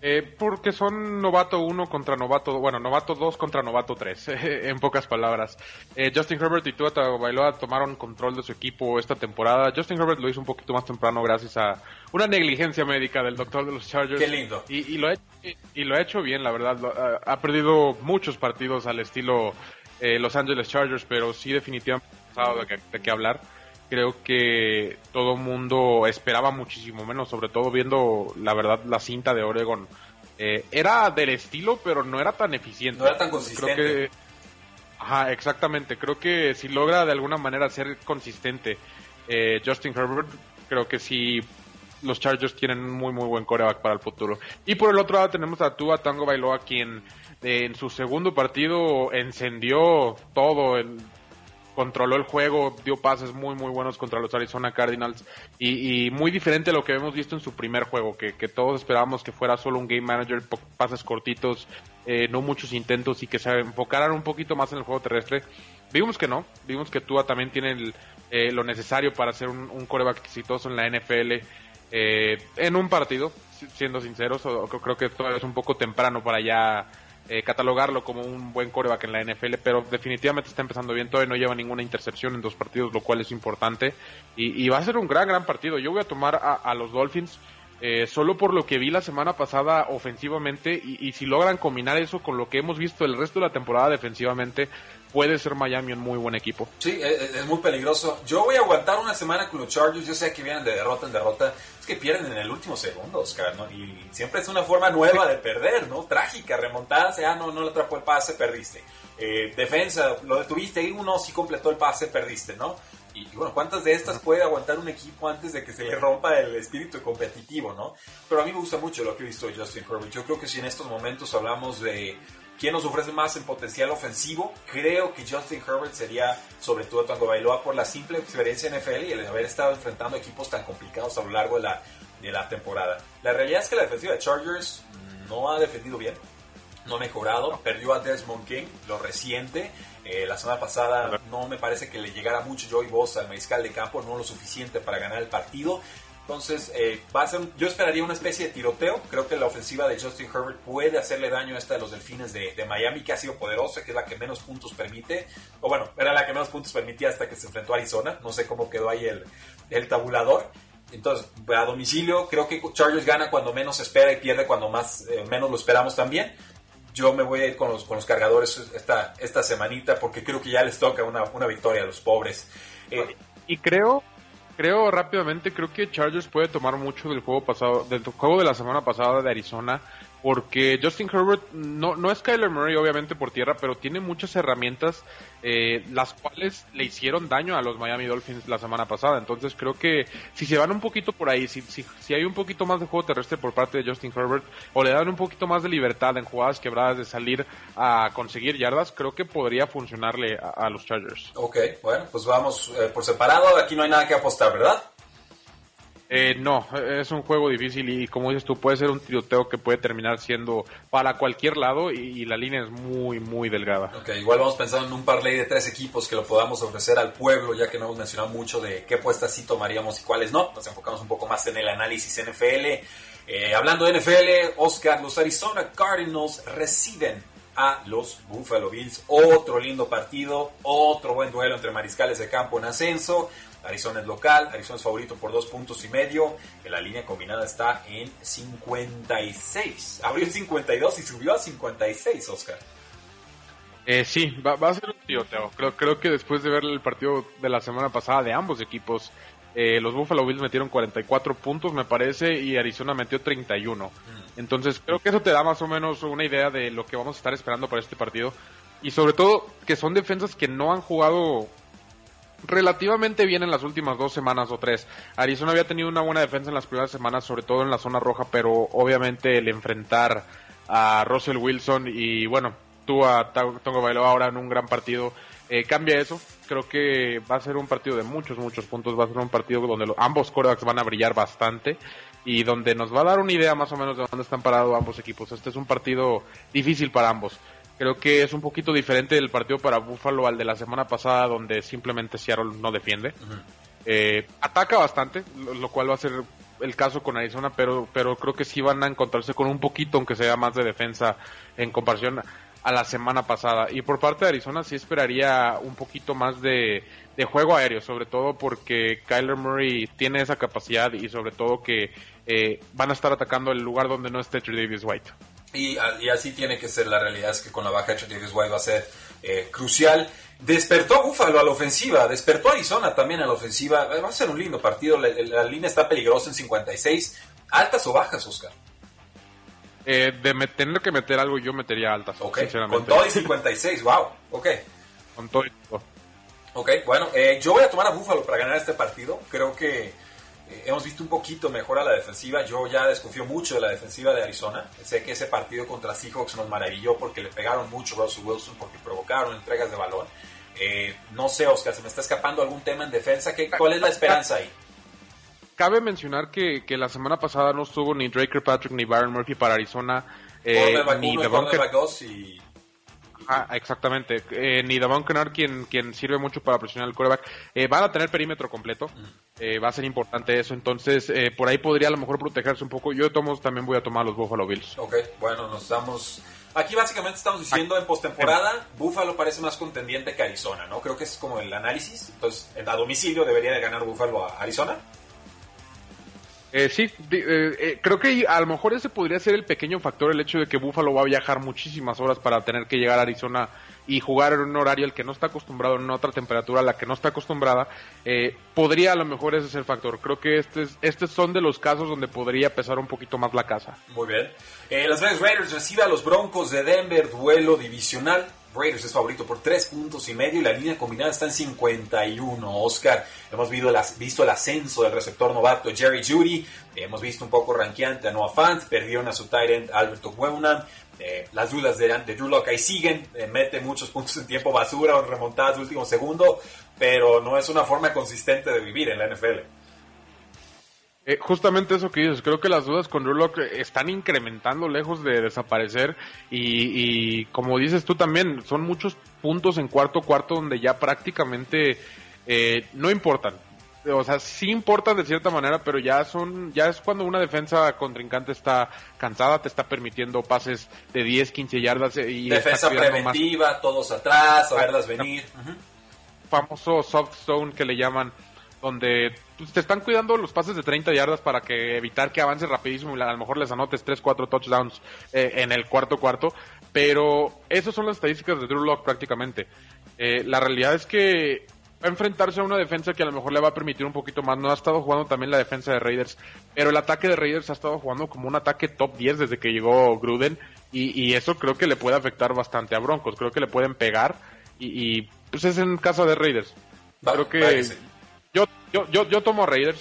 Eh, porque son novato 1 contra novato, bueno, novato 2 contra novato 3, <laughs> en pocas palabras. Eh, Justin Herbert y Tua Tagovailoa tomaron control de su equipo esta temporada. Justin Herbert lo hizo un poquito más temprano gracias a una negligencia médica del doctor de los Chargers. Qué lindo. Y, lo, ha, y lo ha hecho bien, la verdad. ha, perdido muchos partidos al estilo eh, Los Angeles Chargers, pero sí definitivamente ha de, de qué hablar creo que todo mundo esperaba muchísimo menos, sobre todo viendo la verdad la cinta de Oregon. Eh, era del estilo, pero no era tan eficiente. No era tan consistente. Creo que, ajá, exactamente. Creo que si logra de alguna manera ser consistente eh, Justin Herbert, creo que sí los Chargers tienen un muy muy buen coreback para el futuro. Y por el otro lado tenemos a Tua Tango Bailoa quien eh, en su segundo partido encendió todo el controló el juego, dio pases muy muy buenos contra los Arizona Cardinals y, muy diferente a lo que hemos visto en su primer juego, que, todos esperábamos que fuera solo un game manager, pases cortitos, eh, no muchos intentos y que se enfocaran un poquito más en el juego terrestre. Vimos que no, vimos que Tua también tiene eh, lo necesario para ser un, un coreback exitoso en la NFL eh, en un partido, siendo sinceros, creo que todavía es un poco temprano para ya eh, catalogarlo como un buen coreback en la NFL, pero definitivamente está empezando bien. Todavía no lleva ninguna intercepción en dos partidos, lo cual es importante. Y, va a ser un gran, gran partido. Yo voy a tomar a, los Dolphins. Eh, solo por lo que vi la semana pasada ofensivamente y, si logran combinar eso con lo que hemos visto el resto de la temporada defensivamente, puede ser Miami un muy buen equipo. Sí, es, muy peligroso. Yo voy a aguantar una semana con los Chargers. Yo sé que vienen de derrota en derrota. Es que pierden en el último segundo, Oscar, ¿no? Y siempre es una forma nueva de perder, ¿no? Trágica, remontarse. Ah, no, no le atrapó el pase, perdiste. Eh, defensa, lo detuviste y uno sí completó el pase, perdiste, ¿no? Y, bueno, ¿cuántas de estas puede aguantar un equipo antes de que se le rompa el espíritu competitivo, ¿no? Pero a mí me gusta mucho lo que he visto de Justin Herbert. Yo creo que si en estos momentos hablamos de ¿Quién nos ofrece más en potencial ofensivo? Creo que Justin Herbert sería sobre todo Tango Bailoa por la simple experiencia en NFL y el haber estado enfrentando equipos tan complicados a lo largo de la, de la temporada. La realidad es que la defensiva de Chargers no ha defendido bien, no ha mejorado, perdió a Desmond King, lo reciente. Eh, la semana pasada no me parece que le llegara mucho Joey Bosa al mariscal de campo, no lo suficiente para ganar el partido. Entonces, eh, va a ser, yo esperaría una especie de tiroteo. Creo que la ofensiva de Justin Herbert puede hacerle daño a esta de los delfines de, Miami, que ha sido poderosa, que es la que menos puntos permite. O bueno, era la que menos puntos permitía hasta que se enfrentó a Arizona. No sé cómo quedó ahí el, el tabulador. Entonces, a domicilio, creo que Chargers gana cuando menos espera y pierde cuando más eh, menos lo esperamos también. Yo me voy a ir con los, con los cargadores esta, esta semanita porque creo que ya les toca una, una victoria a los pobres. Eh, y creo creo rápidamente, creo que Chargers puede tomar mucho del juego pasado, del juego de la semana pasada de Arizona, porque Justin Herbert no, no es Kyler Murray obviamente por tierra, pero tiene muchas herramientas eh, las cuales le hicieron daño a los Miami Dolphins la semana pasada. Entonces creo que si se van un poquito por ahí, si, si, si hay un poquito más de juego terrestre por parte de Justin Herbert o le dan un poquito más de libertad en jugadas quebradas de salir a conseguir yardas, creo que podría funcionarle a, los Chargers. Ok, bueno, pues vamos eh, por separado. Aquí no hay nada que apostar, ¿verdad? Eh, no, es un juego difícil y como dices tú, puede ser un tiroteo que puede terminar siendo para cualquier lado y, la línea es muy, muy delgada. Ok, igual vamos pensando en un parlay de tres equipos que lo podamos ofrecer al pueblo, ya que no hemos mencionado mucho de qué puestas sí tomaríamos y cuáles no. Nos enfocamos un poco más en el análisis NFL. Eh, hablando de NFL, Oscar, los Arizona Cardinals reciben a los Buffalo Bills. Otro lindo partido, otro buen duelo entre mariscales de campo en ascenso. Arizona es local, Arizona es favorito por dos puntos y medio. La línea combinada está en 56. Abrió en 52 y subió a 56, Oscar. Eh, sí, va, a ser un tiroteo. Creo, creo que después de ver el partido de la semana pasada de ambos equipos, eh, los Buffalo Bills metieron 44 puntos, me parece, y Arizona metió 31. Mm. Entonces, creo que eso te da más o menos una idea de lo que vamos a estar esperando para este partido. Y sobre todo, que son defensas que no han jugado relativamente bien en las últimas dos semanas o tres. Arizona había tenido una buena defensa en las primeras semanas, sobre todo en la zona roja, pero obviamente el enfrentar a Russell Wilson y bueno, tú a Tongo Bailoa ahora en un gran partido, eh, cambia eso. Creo que va a ser un partido de muchos, muchos puntos. Va a ser un partido donde ambos quarterbacks van a brillar bastante y donde nos va a dar una idea más o menos de dónde están parados ambos equipos. Este es un partido difícil para ambos. Creo que es un poquito diferente el partido para Buffalo al de la semana pasada, donde simplemente Seattle no defiende. Eh, ataca bastante, lo, cual va a ser el caso con Arizona, pero, pero creo que sí van a encontrarse con un poquito, aunque sea más de defensa en comparación a la semana pasada. Y por parte de Arizona sí esperaría un poquito más de, juego aéreo, sobre todo porque Kyler Murray tiene esa capacidad y sobre todo que eh, van a estar atacando el lugar donde no esté Davis White. Y, así tiene que ser, la realidad es que con la baja de Davis White va a ser eh, crucial. Despertó Buffalo a la ofensiva, despertó Arizona también a la ofensiva. Va a ser un lindo partido, la, la línea está peligrosa en 56. ¿Altas o bajas, Oscar? Eh, de tener que meter algo, yo metería altas. Con todo y 56, wow. Ok. Con todo y Ok, bueno, eh, yo voy a tomar a Buffalo para ganar este partido. Creo que eh, hemos visto un poquito mejor a la defensiva. Yo ya desconfío mucho de la defensiva de Arizona. Sé que ese partido contra Seahawks nos maravilló porque le pegaron mucho a Russell Wilson, porque provocaron entregas de balón. no sé, Oscar, se me está escapando algún tema en defensa. ¿Qué, ¿Cuál es la esperanza ahí? cabe mencionar que, la semana pasada no estuvo ni Drake Patrick ni Byron Murphy para Arizona. Eh, ni Devon y... Ah, exactamente. Eh, ni Devon Kennard, quien, quien sirve mucho para presionar el quarterback. Eh, van a tener perímetro completo. Eh, va a ser importante eso. Entonces, por ahí podría a lo mejor protegerse un poco. Yo de también voy a tomar los Buffalo Bills. Ok, bueno, nos estamos... Aquí básicamente estamos diciendo en postemporada, Buffalo parece más contendiente que Arizona, ¿no? Creo que es como el análisis. Entonces, a domicilio debería de ganar Buffalo a Arizona. Eh, sí, eh, eh, creo que a lo mejor ese podría ser el pequeño factor, el hecho de que Buffalo va a viajar muchísimas horas para tener que llegar a Arizona y jugar en un horario al que no está acostumbrado, en otra temperatura a la que no está acostumbrada, podría a lo mejor ese ser el factor. Creo que este estos son de los casos donde podría pesar un poquito más la casa. Muy bien. Las Vegas Raiders recibe a los Broncos de Denver, duelo divisional. Raiders es favorito por 3 puntos y medio y la línea combinada está en 51. Oscar, hemos visto el, ascenso del receptor novato Jerry Judy, hemos visto un poco ranqueante a Noah Fant, perdieron a su tight Alberto Buena. Eh, las dudas de, de Drew Locke ahí siguen, eh, mete muchos puntos en tiempo basura o remontadas último segundo, pero no es una forma consistente de vivir en la NFL. Eh, justamente eso que dices, creo que las dudas con Rulock están incrementando lejos de desaparecer y, como dices tú también, son muchos puntos en cuarto cuarto donde ya prácticamente eh, no importan. O sea, sí importan de cierta manera, pero ya son, ya es cuando una defensa contrincante está cansada, te está permitiendo pases de 10, 15 yardas eh, y defensa preventiva, todos atrás, a verlas venir. Famoso soft zone que le llaman donde pues, te están cuidando los pases de 30 yardas para que evitar que avance rapidísimo y a lo mejor les anotes 3, 4 touchdowns eh, en el cuarto cuarto, pero esas son las estadísticas de Drew Lock prácticamente. Eh, la realidad es que va a enfrentarse a una defensa que a lo mejor le va a permitir un poquito más. No ha estado jugando también la defensa de Raiders, pero el ataque de Raiders ha estado jugando como un ataque top 10 desde que llegó Gruden y, eso creo que le puede afectar bastante a Broncos. Creo que le pueden pegar y, pues es en casa de Raiders. creo que yo, yo, yo, yo tomo Raiders,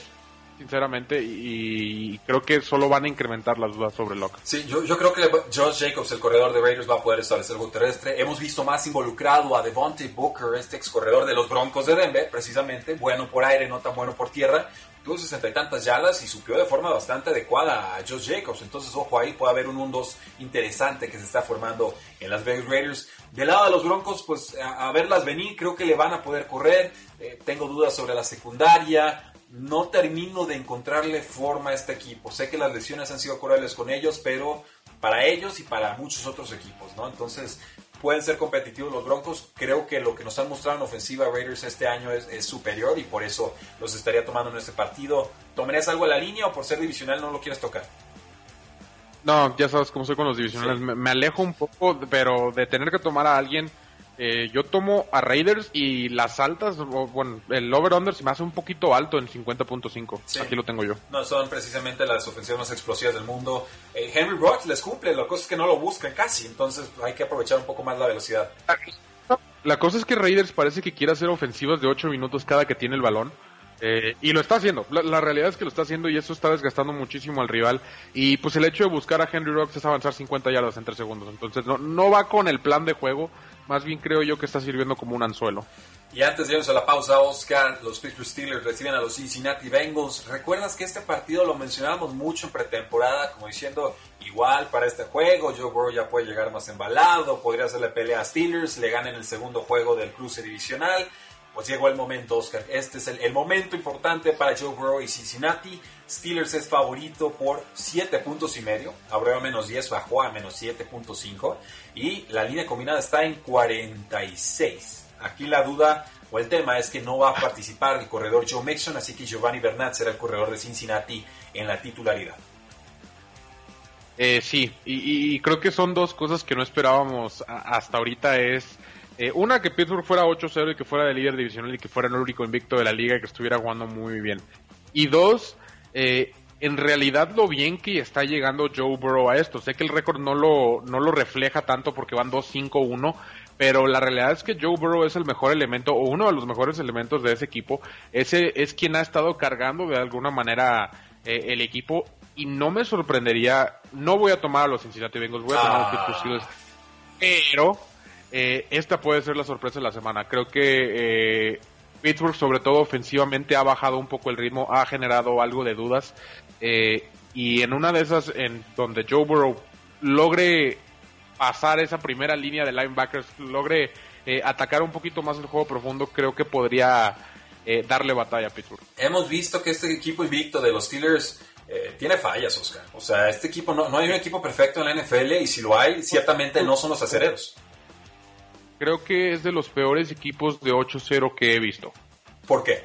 sinceramente, y, creo que solo van a incrementar las dudas sobre Locke. Sí, yo, yo creo que Josh Jacobs, el corredor de Raiders, va a poder establecer el terrestre. Hemos visto más involucrado a Devontae Booker, este ex corredor de los Broncos de Denver, precisamente, bueno por aire, no tan bueno por tierra. Tuvo sesenta y tantas yardas y supió de forma bastante adecuada a Josh Jacobs. Entonces, ojo ahí, puede haber un 1-2 interesante que se está formando en las Vegas Raiders. Del lado de los Broncos, pues a, verlas venir, creo que le van a poder correr. Eh, tengo dudas sobre la secundaria. No termino de encontrarle forma a este equipo. Sé que las lesiones han sido crueles con ellos, pero para ellos y para muchos otros equipos, ¿no? Entonces, pueden ser competitivos los Broncos. Creo que lo que nos han mostrado en ofensiva Raiders este año es, superior y por eso los estaría tomando en este partido. ¿Tomarías algo a la línea o por ser divisional no lo quieres tocar? No, ya sabes cómo soy con los divisionales. me, alejo un poco, pero de tener que tomar a alguien eh, yo tomo a Raiders y las altas, bueno, el over-under se me hace un poquito alto en 50.5. Aquí lo tengo yo. No son precisamente las ofensivas más explosivas del mundo. Eh, Henry Brooks les cumple, la cosa es que no lo buscan casi, entonces hay que aprovechar un poco más la velocidad. La cosa es que Raiders parece que quiere hacer ofensivas de 8 minutos cada que tiene el balón. Eh, y lo está haciendo. La, realidad es que lo está haciendo y eso está desgastando muchísimo al rival. Y pues el hecho de buscar a Henry Rocks es avanzar 50 yardas en 3 segundos. Entonces no, no va con el plan de juego. Más bien creo yo que está sirviendo como un anzuelo. Y antes de irnos a la pausa, Oscar, los Pittsburgh Steelers reciben a los Cincinnati Bengals. ¿Recuerdas que este partido lo mencionábamos mucho en pretemporada, como diciendo, igual para este juego, Joe Burrow ya puede llegar más embalado, podría hacerle pelea a Steelers, le ganen el segundo juego del cruce divisional. Pues llegó el momento, Oscar. Este es el, momento importante para Joe Burrow y Cincinnati. Steelers es favorito por 7 puntos y medio. Abrió a menos 10, bajó a menos 7.5. Y la línea combinada está en 46. Aquí la duda o el tema es que no va a participar el corredor Joe Mixon, así que Giovanni Bernat será el corredor de Cincinnati en la titularidad. Eh, sí, y, creo que son dos cosas que no esperábamos hasta ahorita. Es eh, una, que Pittsburgh fuera 8-0 y que fuera de líder divisional y que fuera el único invicto de la liga y que estuviera jugando muy bien. Y dos, eh, en realidad lo bien que está llegando Joe Burrow a esto. Sé que el récord no lo, no lo refleja tanto porque van 2-5-1, pero la realidad es que Joe Burrow es el mejor elemento o uno de los mejores elementos de ese equipo. Ese es quien ha estado cargando de alguna manera eh, el equipo y no me sorprendería, no voy a tomar a los Cincinnati Bengals, voy a tomar a los ah. Pero eh, esta puede ser la sorpresa de la semana. Creo que eh, Pittsburgh, sobre todo ofensivamente, ha bajado un poco el ritmo, ha generado algo de dudas. Eh, y en una de esas, en donde Joe Burrow logre pasar esa primera línea de linebackers, logre atacar un poquito más el juego profundo, creo que podría darle batalla a Pittsburgh. Hemos visto que este equipo invicto de los Steelers tiene fallas, Oscar. O sea, este equipo no, no, hay un equipo perfecto en la NFL y si lo hay, ciertamente no son los acereros creo que es de los peores equipos de 8-0 que he visto. ¿Por qué?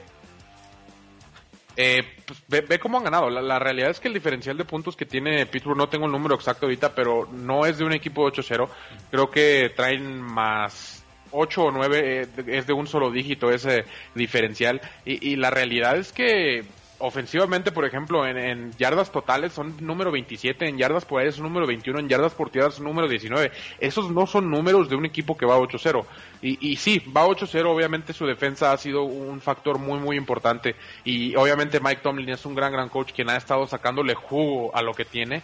Eh, pues, ve, cómo han ganado. La, realidad es que el diferencial de puntos que tiene Pittsburgh, no tengo el número exacto ahorita, pero no es de un equipo de 8-0. Creo que traen más 8 o 9, eh, es de un solo dígito ese diferencial. Y, y la realidad es que ofensivamente, por ejemplo, en, yardas totales son número 27, en yardas por aire son número 21, en yardas por tierra son número 19. Esos no son números de un equipo que va 8-0. Y, y sí, va 8-0, obviamente su defensa ha sido un factor muy, muy importante. Y obviamente Mike Tomlin es un gran, gran coach quien ha estado sacándole jugo a lo que tiene.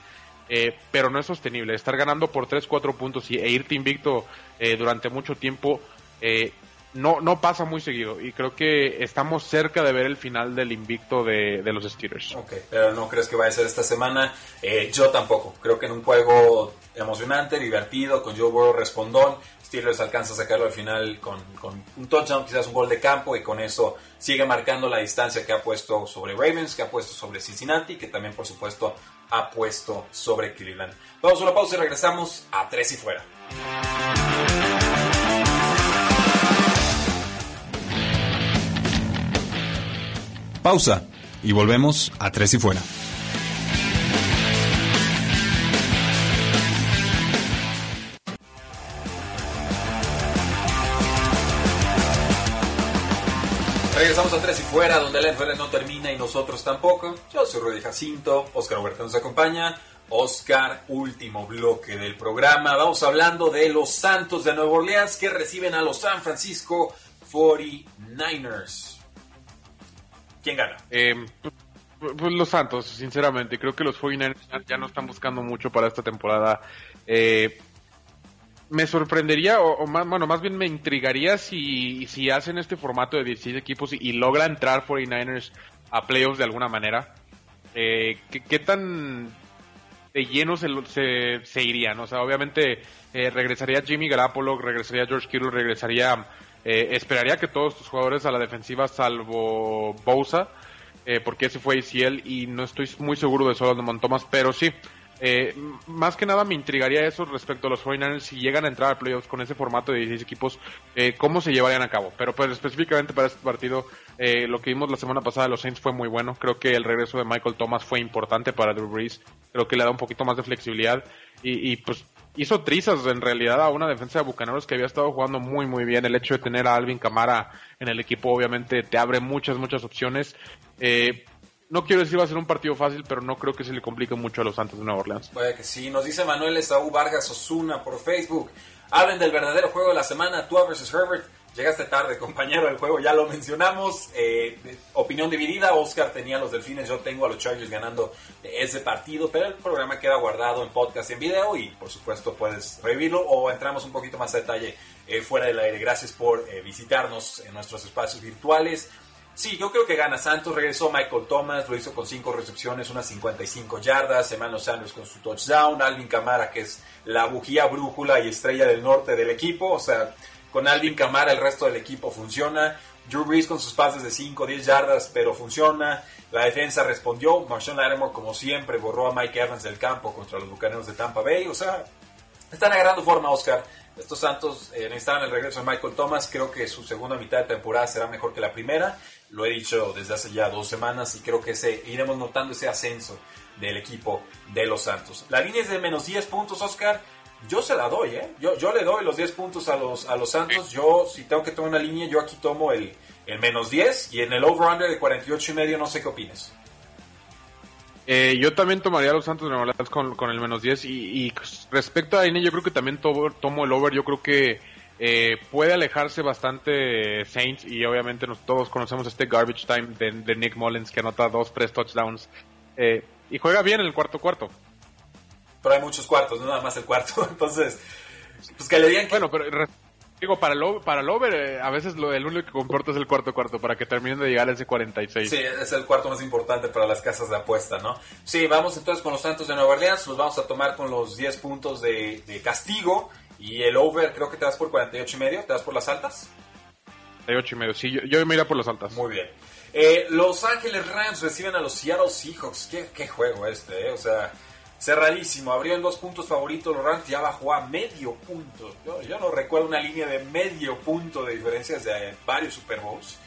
Eh, pero no es sostenible. Estar ganando por 3, 4 puntos y, e irte invicto eh, durante mucho tiempo eh, no, no pasa muy seguido y creo que estamos cerca de ver el final del invicto de, los Steelers. Ok, pero no crees que vaya a ser esta semana. Eh, yo tampoco. Creo que en un juego emocionante, divertido, con Joe Burrow respondón, Steelers alcanza a sacarlo al final con, con, un touchdown, quizás un gol de campo y con eso sigue marcando la distancia que ha puesto sobre Ravens, que ha puesto sobre Cincinnati, que también por supuesto ha puesto sobre Cleveland. Vamos a una pausa y regresamos a tres y fuera. Pausa y volvemos a Tres y Fuera. Regresamos a Tres y Fuera, donde la NFL no termina y nosotros tampoco. Yo soy Rudy Jacinto, Oscar Huerta nos acompaña. Oscar, último bloque del programa. Vamos hablando de los Santos de Nueva Orleans que reciben a los San Francisco 49ers. ¿Quién gana? Eh, pues, los Santos, sinceramente. Creo que los 49ers ya no están buscando mucho para esta temporada. Eh, me sorprendería, o, más, bueno, más bien me intrigaría si, si hacen este formato de 16 equipos y, logra entrar 49ers a playoffs de alguna manera. Eh, ¿qué, tan de lleno se, se, irían? O sea, obviamente eh, regresaría Jimmy Garapolo, regresaría George Kittle, regresaría eh, esperaría que todos tus jugadores a la defensiva, salvo Bosa, eh, porque ese fue ACL y no estoy muy seguro de Solomon Thomas, pero sí, Eh, más que nada me intrigaría eso respecto a los 49ers si llegan a entrar a playoffs con ese formato de 16 equipos, eh, cómo se llevarían a cabo. Pero pues específicamente para este partido, eh, lo que vimos la semana pasada de los Saints fue muy bueno. Creo que el regreso de Michael Thomas fue importante para Drew Brees. Creo que le da un poquito más de flexibilidad y pues hizo trizas en realidad a una defensa de Bucaneros que había estado jugando muy muy bien. El hecho de tener a Alvin Camara en el equipo obviamente te abre muchas muchas opciones. Eh, no quiero decir va a ser un partido fácil, pero no creo que se le complique mucho a los Santos de Nueva Orleans. Vaya que sí, nos dice Manuel Esaú Vargas Osuna por Facebook. Hablen del verdadero juego de la semana, Tua versus Herbert. Llegaste tarde, compañero del juego, ya lo mencionamos. Eh, opinión dividida, Oscar tenía a los Delfines, yo tengo a los Chargers ganando ese partido, pero el programa queda guardado en podcast y en video y por supuesto puedes revivirlo o entramos un poquito más a detalle eh, fuera del aire. Gracias por eh, visitarnos en nuestros espacios virtuales. Sí, yo creo que gana Santos. Regresó Michael Thomas, lo hizo con 5 recepciones, unas 55 yardas. Emmanuel Sanders con su touchdown. Alvin Camara, que es la bujía brújula y estrella del norte del equipo. O sea, con Alvin Camara el resto del equipo funciona. Drew Brees con sus pases de 5, 10 yardas, pero funciona. La defensa respondió. Marshawn Lattimore, como siempre, borró a Mike Evans del campo contra los Bucaneros de Tampa Bay. O sea, están agarrando forma, Oscar. Estos Santos eh, necesitaban el regreso de Michael Thomas. Creo que su segunda mitad de temporada será mejor que la primera. Lo he dicho desde hace ya dos semanas y creo que iremos notando ese ascenso del equipo de los Santos. La línea es de menos 10 puntos, Oscar. Yo se la doy, ¿eh? Yo, yo le doy los 10 puntos a los, a los Santos. Yo, si tengo que tomar una línea, yo aquí tomo el, el menos 10 y en el over-under de 48 y medio, no sé qué opinas. Eh, yo también tomaría a los Santos de con, con el menos 10 y, y respecto a línea, yo creo que también tomo, tomo el over. Yo creo que eh, puede alejarse bastante Saints y obviamente nos, todos conocemos este garbage time de, de Nick Mullins que anota dos, tres touchdowns eh, y juega bien en el cuarto cuarto. Pero hay muchos cuartos, no nada más el cuarto. <laughs> Entonces, pues que le digan que... Bueno, pero digo, para el, para el over eh, a veces lo, el único que comporta es el cuarto cuarto para que terminen de llegar a ese 46. Sí, es el cuarto más importante para las casas de apuesta, ¿no? Sí, vamos entonces con los Santos de Nueva Orleans, los vamos a tomar con los 10 puntos de, de castigo y el over creo que te das por 48 y medio, ¿te das por las altas? 48 y medio, sí, yo, yo me iría por las altas. Muy bien. Eh, los Ángeles Rams reciben a los Seattle Seahawks. Qué, qué juego este, eh? O sea, cerradísimo. Abrió en dos puntos favoritos. Los Rams ya bajó a medio punto. Yo, yo no recuerdo una línea de medio punto de diferencias de eh, varios Super Bowls.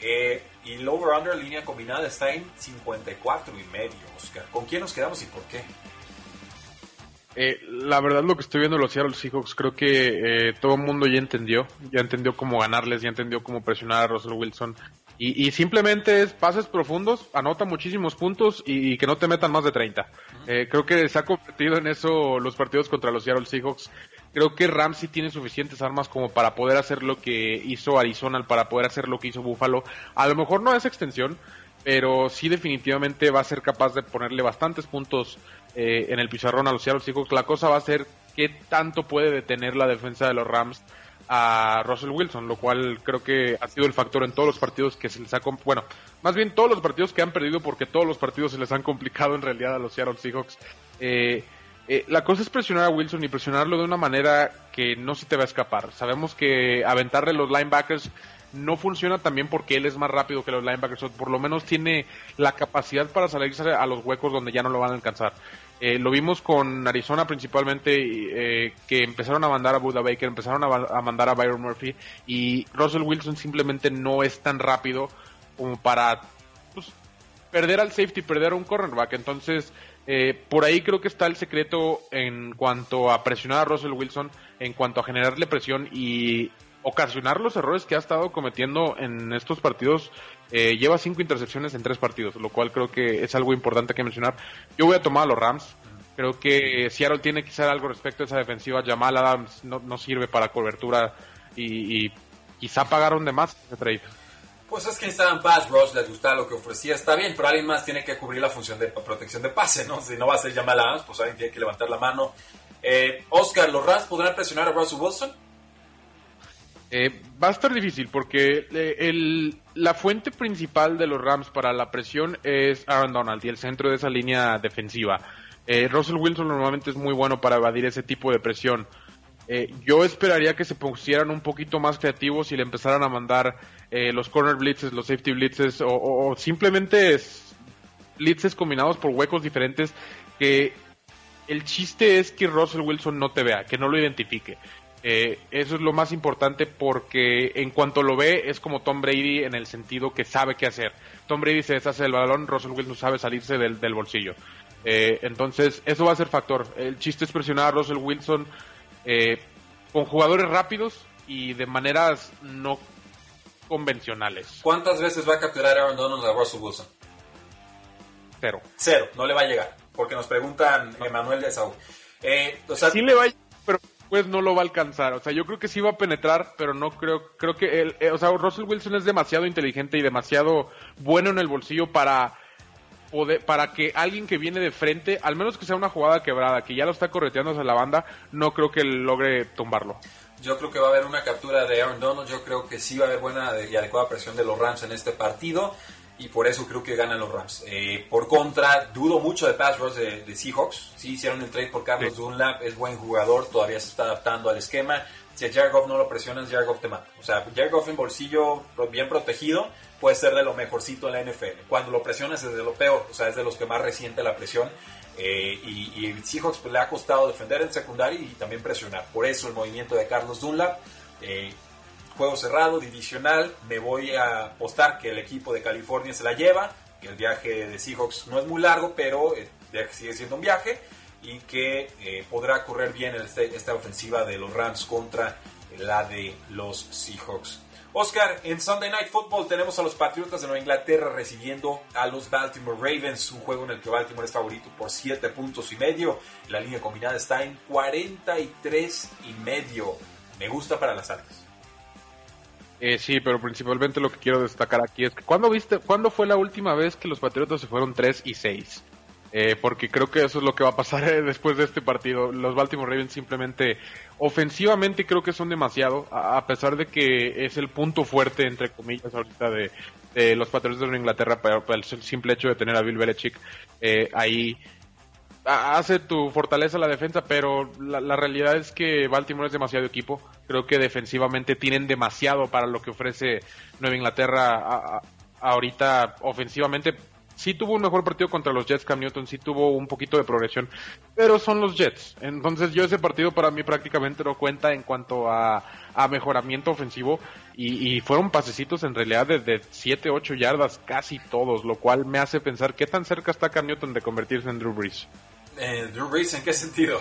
Eh, y el over-under línea combinada está en 54 y medio, Oscar. ¿Con quién nos quedamos y por qué? Eh, la verdad lo que estoy viendo los Seattle Seahawks creo que eh, todo el mundo ya entendió, ya entendió cómo ganarles, ya entendió cómo presionar a Russell Wilson y, y simplemente es pases profundos, anota muchísimos puntos y, y que no te metan más de 30. Eh, creo que se ha convertido en eso los partidos contra los Seattle Seahawks. Creo que Ramsey tiene suficientes armas como para poder hacer lo que hizo Arizona, para poder hacer lo que hizo Buffalo. A lo mejor no es extensión, pero sí definitivamente va a ser capaz de ponerle bastantes puntos eh, en el pizarrón a los Seattle Seahawks. La cosa va a ser qué tanto puede detener la defensa de los Rams a Russell Wilson, lo cual creo que ha sido el factor en todos los partidos que se les ha... Bueno, más bien todos los partidos que han perdido porque todos los partidos se les han complicado en realidad a los Seattle Seahawks. Eh, eh, la cosa es presionar a Wilson y presionarlo de una manera que no se te va a escapar. Sabemos que aventarle los linebackers no funciona también porque él es más rápido que los linebackers, o por lo menos tiene la capacidad para salirse a los huecos donde ya no lo van a alcanzar. Eh, lo vimos con Arizona principalmente, eh, que empezaron a mandar a Buda Baker, empezaron a, mandar a Byron Murphy, y Russell Wilson simplemente no es tan rápido como para pues, perder al safety, perder a un cornerback. Entonces, eh, por ahí creo que está el secreto en cuanto a presionar a Russell Wilson, en cuanto a generarle presión y ocasionar los errores que ha estado cometiendo en estos partidos. Eh, lleva cinco intercepciones en tres partidos, lo cual creo que es algo importante que mencionar. Yo voy a tomar a los Rams. Creo que Seattle tiene que hacer algo respecto a esa defensiva. Jamal Adams no, sirve para cobertura y, y, quizá pagaron de más ese trade. Pues es que estaban pass rush, les gustaba lo que ofrecía, está bien, pero alguien más tiene que cubrir la función de protección de pase, ¿no? Si no va a ser Jamal Adams, pues alguien tiene que levantar la mano. Eh, Oscar, ¿los Rams podrán presionar a Russell Wilson? Eh, va a estar difícil porque eh, la fuente principal de los Rams para la presión es Aaron Donald y el centro de esa línea defensiva. Eh, Russell Wilson normalmente es muy bueno para evadir ese tipo de presión. Eh, yo esperaría que se pusieran un poquito más creativos y le empezaran a mandar los corner blitzes, los safety blitzes o, o, o simplemente blitzes combinados por huecos diferentes que el chiste es que Russell Wilson no te vea, que no lo identifique. Eh, eso es lo más importante porque en cuanto lo ve es como Tom Brady en el sentido que sabe qué hacer. Tom Brady se deshace del balón, Russell Wilson sabe salirse del, bolsillo. Eh, entonces eso va a ser factor. El chiste es presionar a Russell Wilson eh, con jugadores rápidos y de maneras no convencionales. ¿Cuántas veces va a capturar Aaron Donald a Russell Wilson? Cero. Cero, no le va a llegar. Porque nos preguntan Emanuel de Saúl. Eh, sí le va a llegar, pero pues no lo va a alcanzar. O sea, yo creo que sí va a penetrar, pero no creo, creo que él, eh, o sea, Russell Wilson es demasiado inteligente y demasiado bueno en el bolsillo para poder, para que alguien que viene de frente, al menos que sea una jugada quebrada, que ya lo está correteando hacia la banda, no creo que logre tumbarlo. Yo creo que va a haber una captura de Aaron Donald. Yo creo que sí va a haber buena y adecuada presión de los Rams en este partido. Y por eso creo que ganan los Rams. Eh, por contra, dudo mucho de pass rush de, Seahawks. Sí hicieron el trade por Carlos Dunlap. Es buen jugador. Todavía se está adaptando al esquema. Si a Jared Goff no lo presionas, Jared Goff te mata. O sea, Jared Goff en bolsillo bien protegido puede ser de lo mejorcito en la NFL. Cuando lo presionas es de lo peor. O sea, es de los que más resiente la presión. Eh, y, y, Seahawks pues, le ha costado defender en secundaria y también presionar. Por eso el movimiento de Carlos Dunlap. Eh, juego cerrado, divisional. Me voy a apostar que el equipo de California se la lleva. Que el viaje de Seahawks no es muy largo, pero el viaje sigue siendo un viaje. Y que eh, podrá correr bien este, esta ofensiva de los Rams contra la de los Seahawks. Oscar, en Sunday Night Football tenemos a los Patriotas de Nueva Inglaterra recibiendo a los Baltimore Ravens, un juego en el que Baltimore es favorito por 7 puntos y medio. La línea combinada está en 43 y medio. Me gusta para las altas. Eh, sí, pero principalmente lo que quiero destacar aquí es que ¿cuándo, viste, ¿cuándo fue la última vez que los Patriotas se fueron 3 y 6? Eh, porque creo que eso es lo que va a pasar eh, después de este partido. Los Baltimore Ravens simplemente, ofensivamente creo que son demasiado, a, pesar de que es el punto fuerte, entre comillas, ahorita de, los Patriotas de Inglaterra, pero, el simple hecho de tener a Bill Belichick eh, ahí hace tu fortaleza la defensa, pero la, realidad es que Baltimore es demasiado equipo. Creo que defensivamente tienen demasiado para lo que ofrece Nueva Inglaterra ahorita ofensivamente sí tuvo un mejor partido contra los Jets, Cam Newton sí tuvo un poquito de progresión, pero son los Jets. Entonces yo ese partido para mí prácticamente no cuenta en cuanto a, mejoramiento ofensivo y, fueron pasecitos en realidad de, 7, 8 yardas casi todos, lo cual me hace pensar qué tan cerca está Cam Newton de convertirse en Drew Brees. Eh, ¿Drew Brees en qué sentido?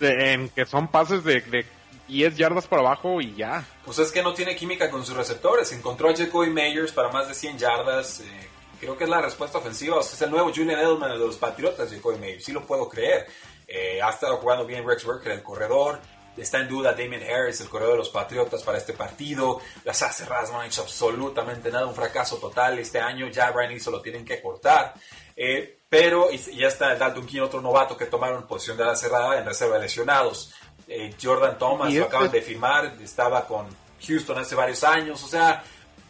en que son pases de, de 10 yardas para abajo y ya. Pues es que no tiene química con sus receptores. Encontró a Jacoby Meyers para más de 100 yardas. Eh, creo que es la respuesta ofensiva. es el nuevo Julian Edelman de los Patriotas, Jacoby Meyers. Sí lo puedo creer. Eh, ha estado jugando bien Rex Burkhead, el corredor. Está en duda Damien Harris, el corredor de los Patriotas, para este partido. Las cerradas no han hecho absolutamente nada. Un fracaso total este año. Ya Brian Eason lo tienen que cortar. Eh, pero y, ya está el Dalton King, otro novato que tomaron posición de la cerrada en reserva de lesionados. Eh, Jordan Thomas lo acaban este de firmar, estaba con Houston hace varios años. O sea,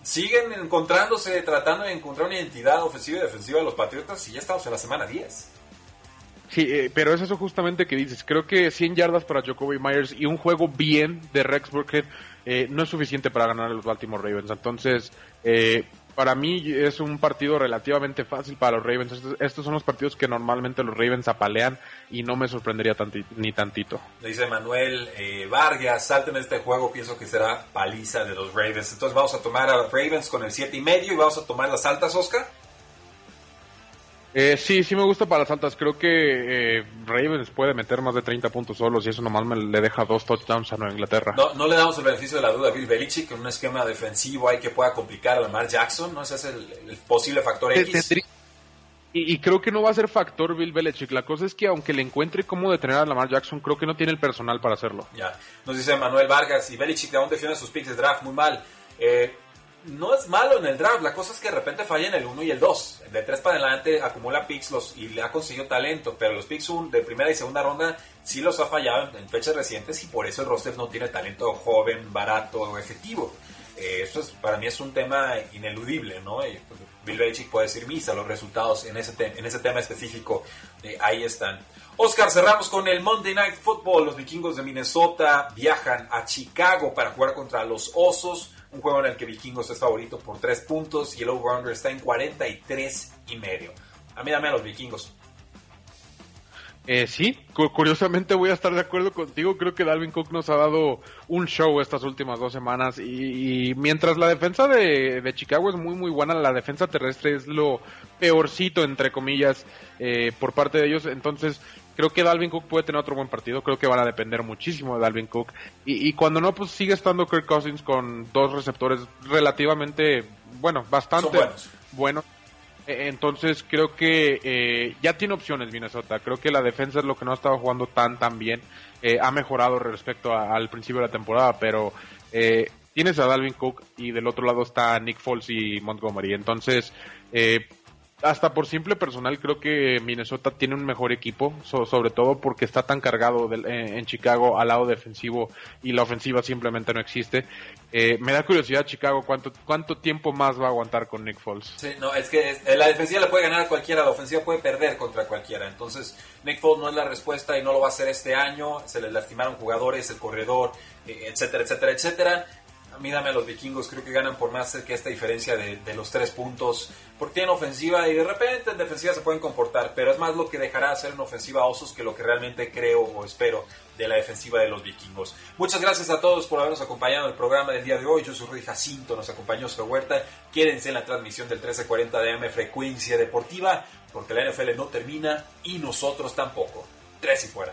siguen encontrándose, tratando de encontrar una identidad ofensiva y defensiva de los Patriotas y ya estamos en la semana 10. Sí, eh, pero es eso justamente que dices. Creo que 100 yardas para Jacoby Myers y un juego bien de Rex Burkhead eh, no es suficiente para ganar a los Baltimore Ravens. Entonces, eh, para mí es un partido relativamente fácil para los Ravens. Estos, son los partidos que normalmente los Ravens apalean y no me sorprendería ni tantito. dice Manuel eh, Vargas, salto en este juego, pienso que será paliza de los Ravens. Entonces vamos a tomar a los Ravens con el 7 y medio y vamos a tomar las altas, Oscar. Eh, sí, sí me gusta para las altas. Creo que eh, Ravens puede meter más de 30 puntos solos y eso nomás me le deja dos touchdowns a Nueva Inglaterra. No, no le damos el beneficio de la duda a Bill Belichick en un esquema defensivo hay que pueda complicar a Lamar Jackson. ¿no? Ese es el, posible factor X. Y, creo que no va a ser factor Bill Belichick. La cosa es que aunque le encuentre cómo detener a Lamar Jackson, creo que no tiene el personal para hacerlo. Ya, nos dice Manuel Vargas y Belichick aún defiende sus picks de draft muy mal. Eh, no es malo en el draft, la cosa es que de repente falla en el 1 y el 2. De 3 para adelante acumula picks los, y le ha conseguido talento, pero los picks de primera y segunda ronda sí los ha fallado en, fechas recientes y por eso el roster no tiene talento joven, barato o efectivo. Eh, eso es, para mí es un tema ineludible, ¿no? Pues, Bill Belichick puede decir misa, los resultados en ese, en ese tema específico eh, ahí están. Oscar, cerramos con el Monday Night Football. Los vikingos de Minnesota viajan a Chicago para jugar contra los Osos un juego en el que Vikingos es favorito por 3 puntos y el over-under está en 43 y medio. A mí dame a los Vikingos. Eh, sí, curiosamente voy a estar de acuerdo contigo. Creo que Dalvin Cook nos ha dado un show estas últimas dos semanas. Y, mientras la defensa de, Chicago es muy, muy buena, la defensa terrestre es lo peorcito, entre comillas, eh, por parte de ellos. Entonces, creo que Dalvin Cook puede tener otro buen partido. Creo que van a depender muchísimo de Dalvin Cook. Y, cuando no, pues sigue estando Kirk Cousins con dos receptores relativamente, bueno, bastante buenos eh, entonces creo que eh, ya tiene opciones Minnesota. Creo que la defensa es lo que no ha estado jugando tan tan bien. Eh, ha mejorado respecto al principio de la temporada, pero tienes a Dalvin Cook y del otro lado está Nick Foles y Montgomery. Entonces hasta por simple personal creo que Minnesota tiene un mejor equipo, sobre todo porque está tan cargado eh, en Chicago al lado defensivo y la ofensiva simplemente no existe. Eh, me da curiosidad Chicago cuánto cuánto tiempo más va a aguantar con Nick Foles. Sí, no, es que la defensiva le puede ganar a cualquiera, la ofensiva puede perder contra cualquiera. Entonces Nick Foles no es la respuesta y no lo va a hacer este año. Se le lastimaron jugadores, el corredor, eh, etcétera, etcétera, etcétera a mí dame a los vikingos, creo que ganan por más que esta diferencia de, los tres puntos, porque tienen ofensiva y de repente en defensiva se pueden comportar, pero es más lo que dejará hacer en ofensiva Osos que lo que realmente creo o espero de la defensiva de los vikingos. Muchas gracias a todos por habernos acompañado en el programa del día de hoy. Yo soy Rudy Jacinto, nos acompañó Oscar Huerta. Quédense en la transmisión del 1340 de AM Frecuencia Deportiva, porque la NFL no termina y nosotros tampoco. Tres y fuera.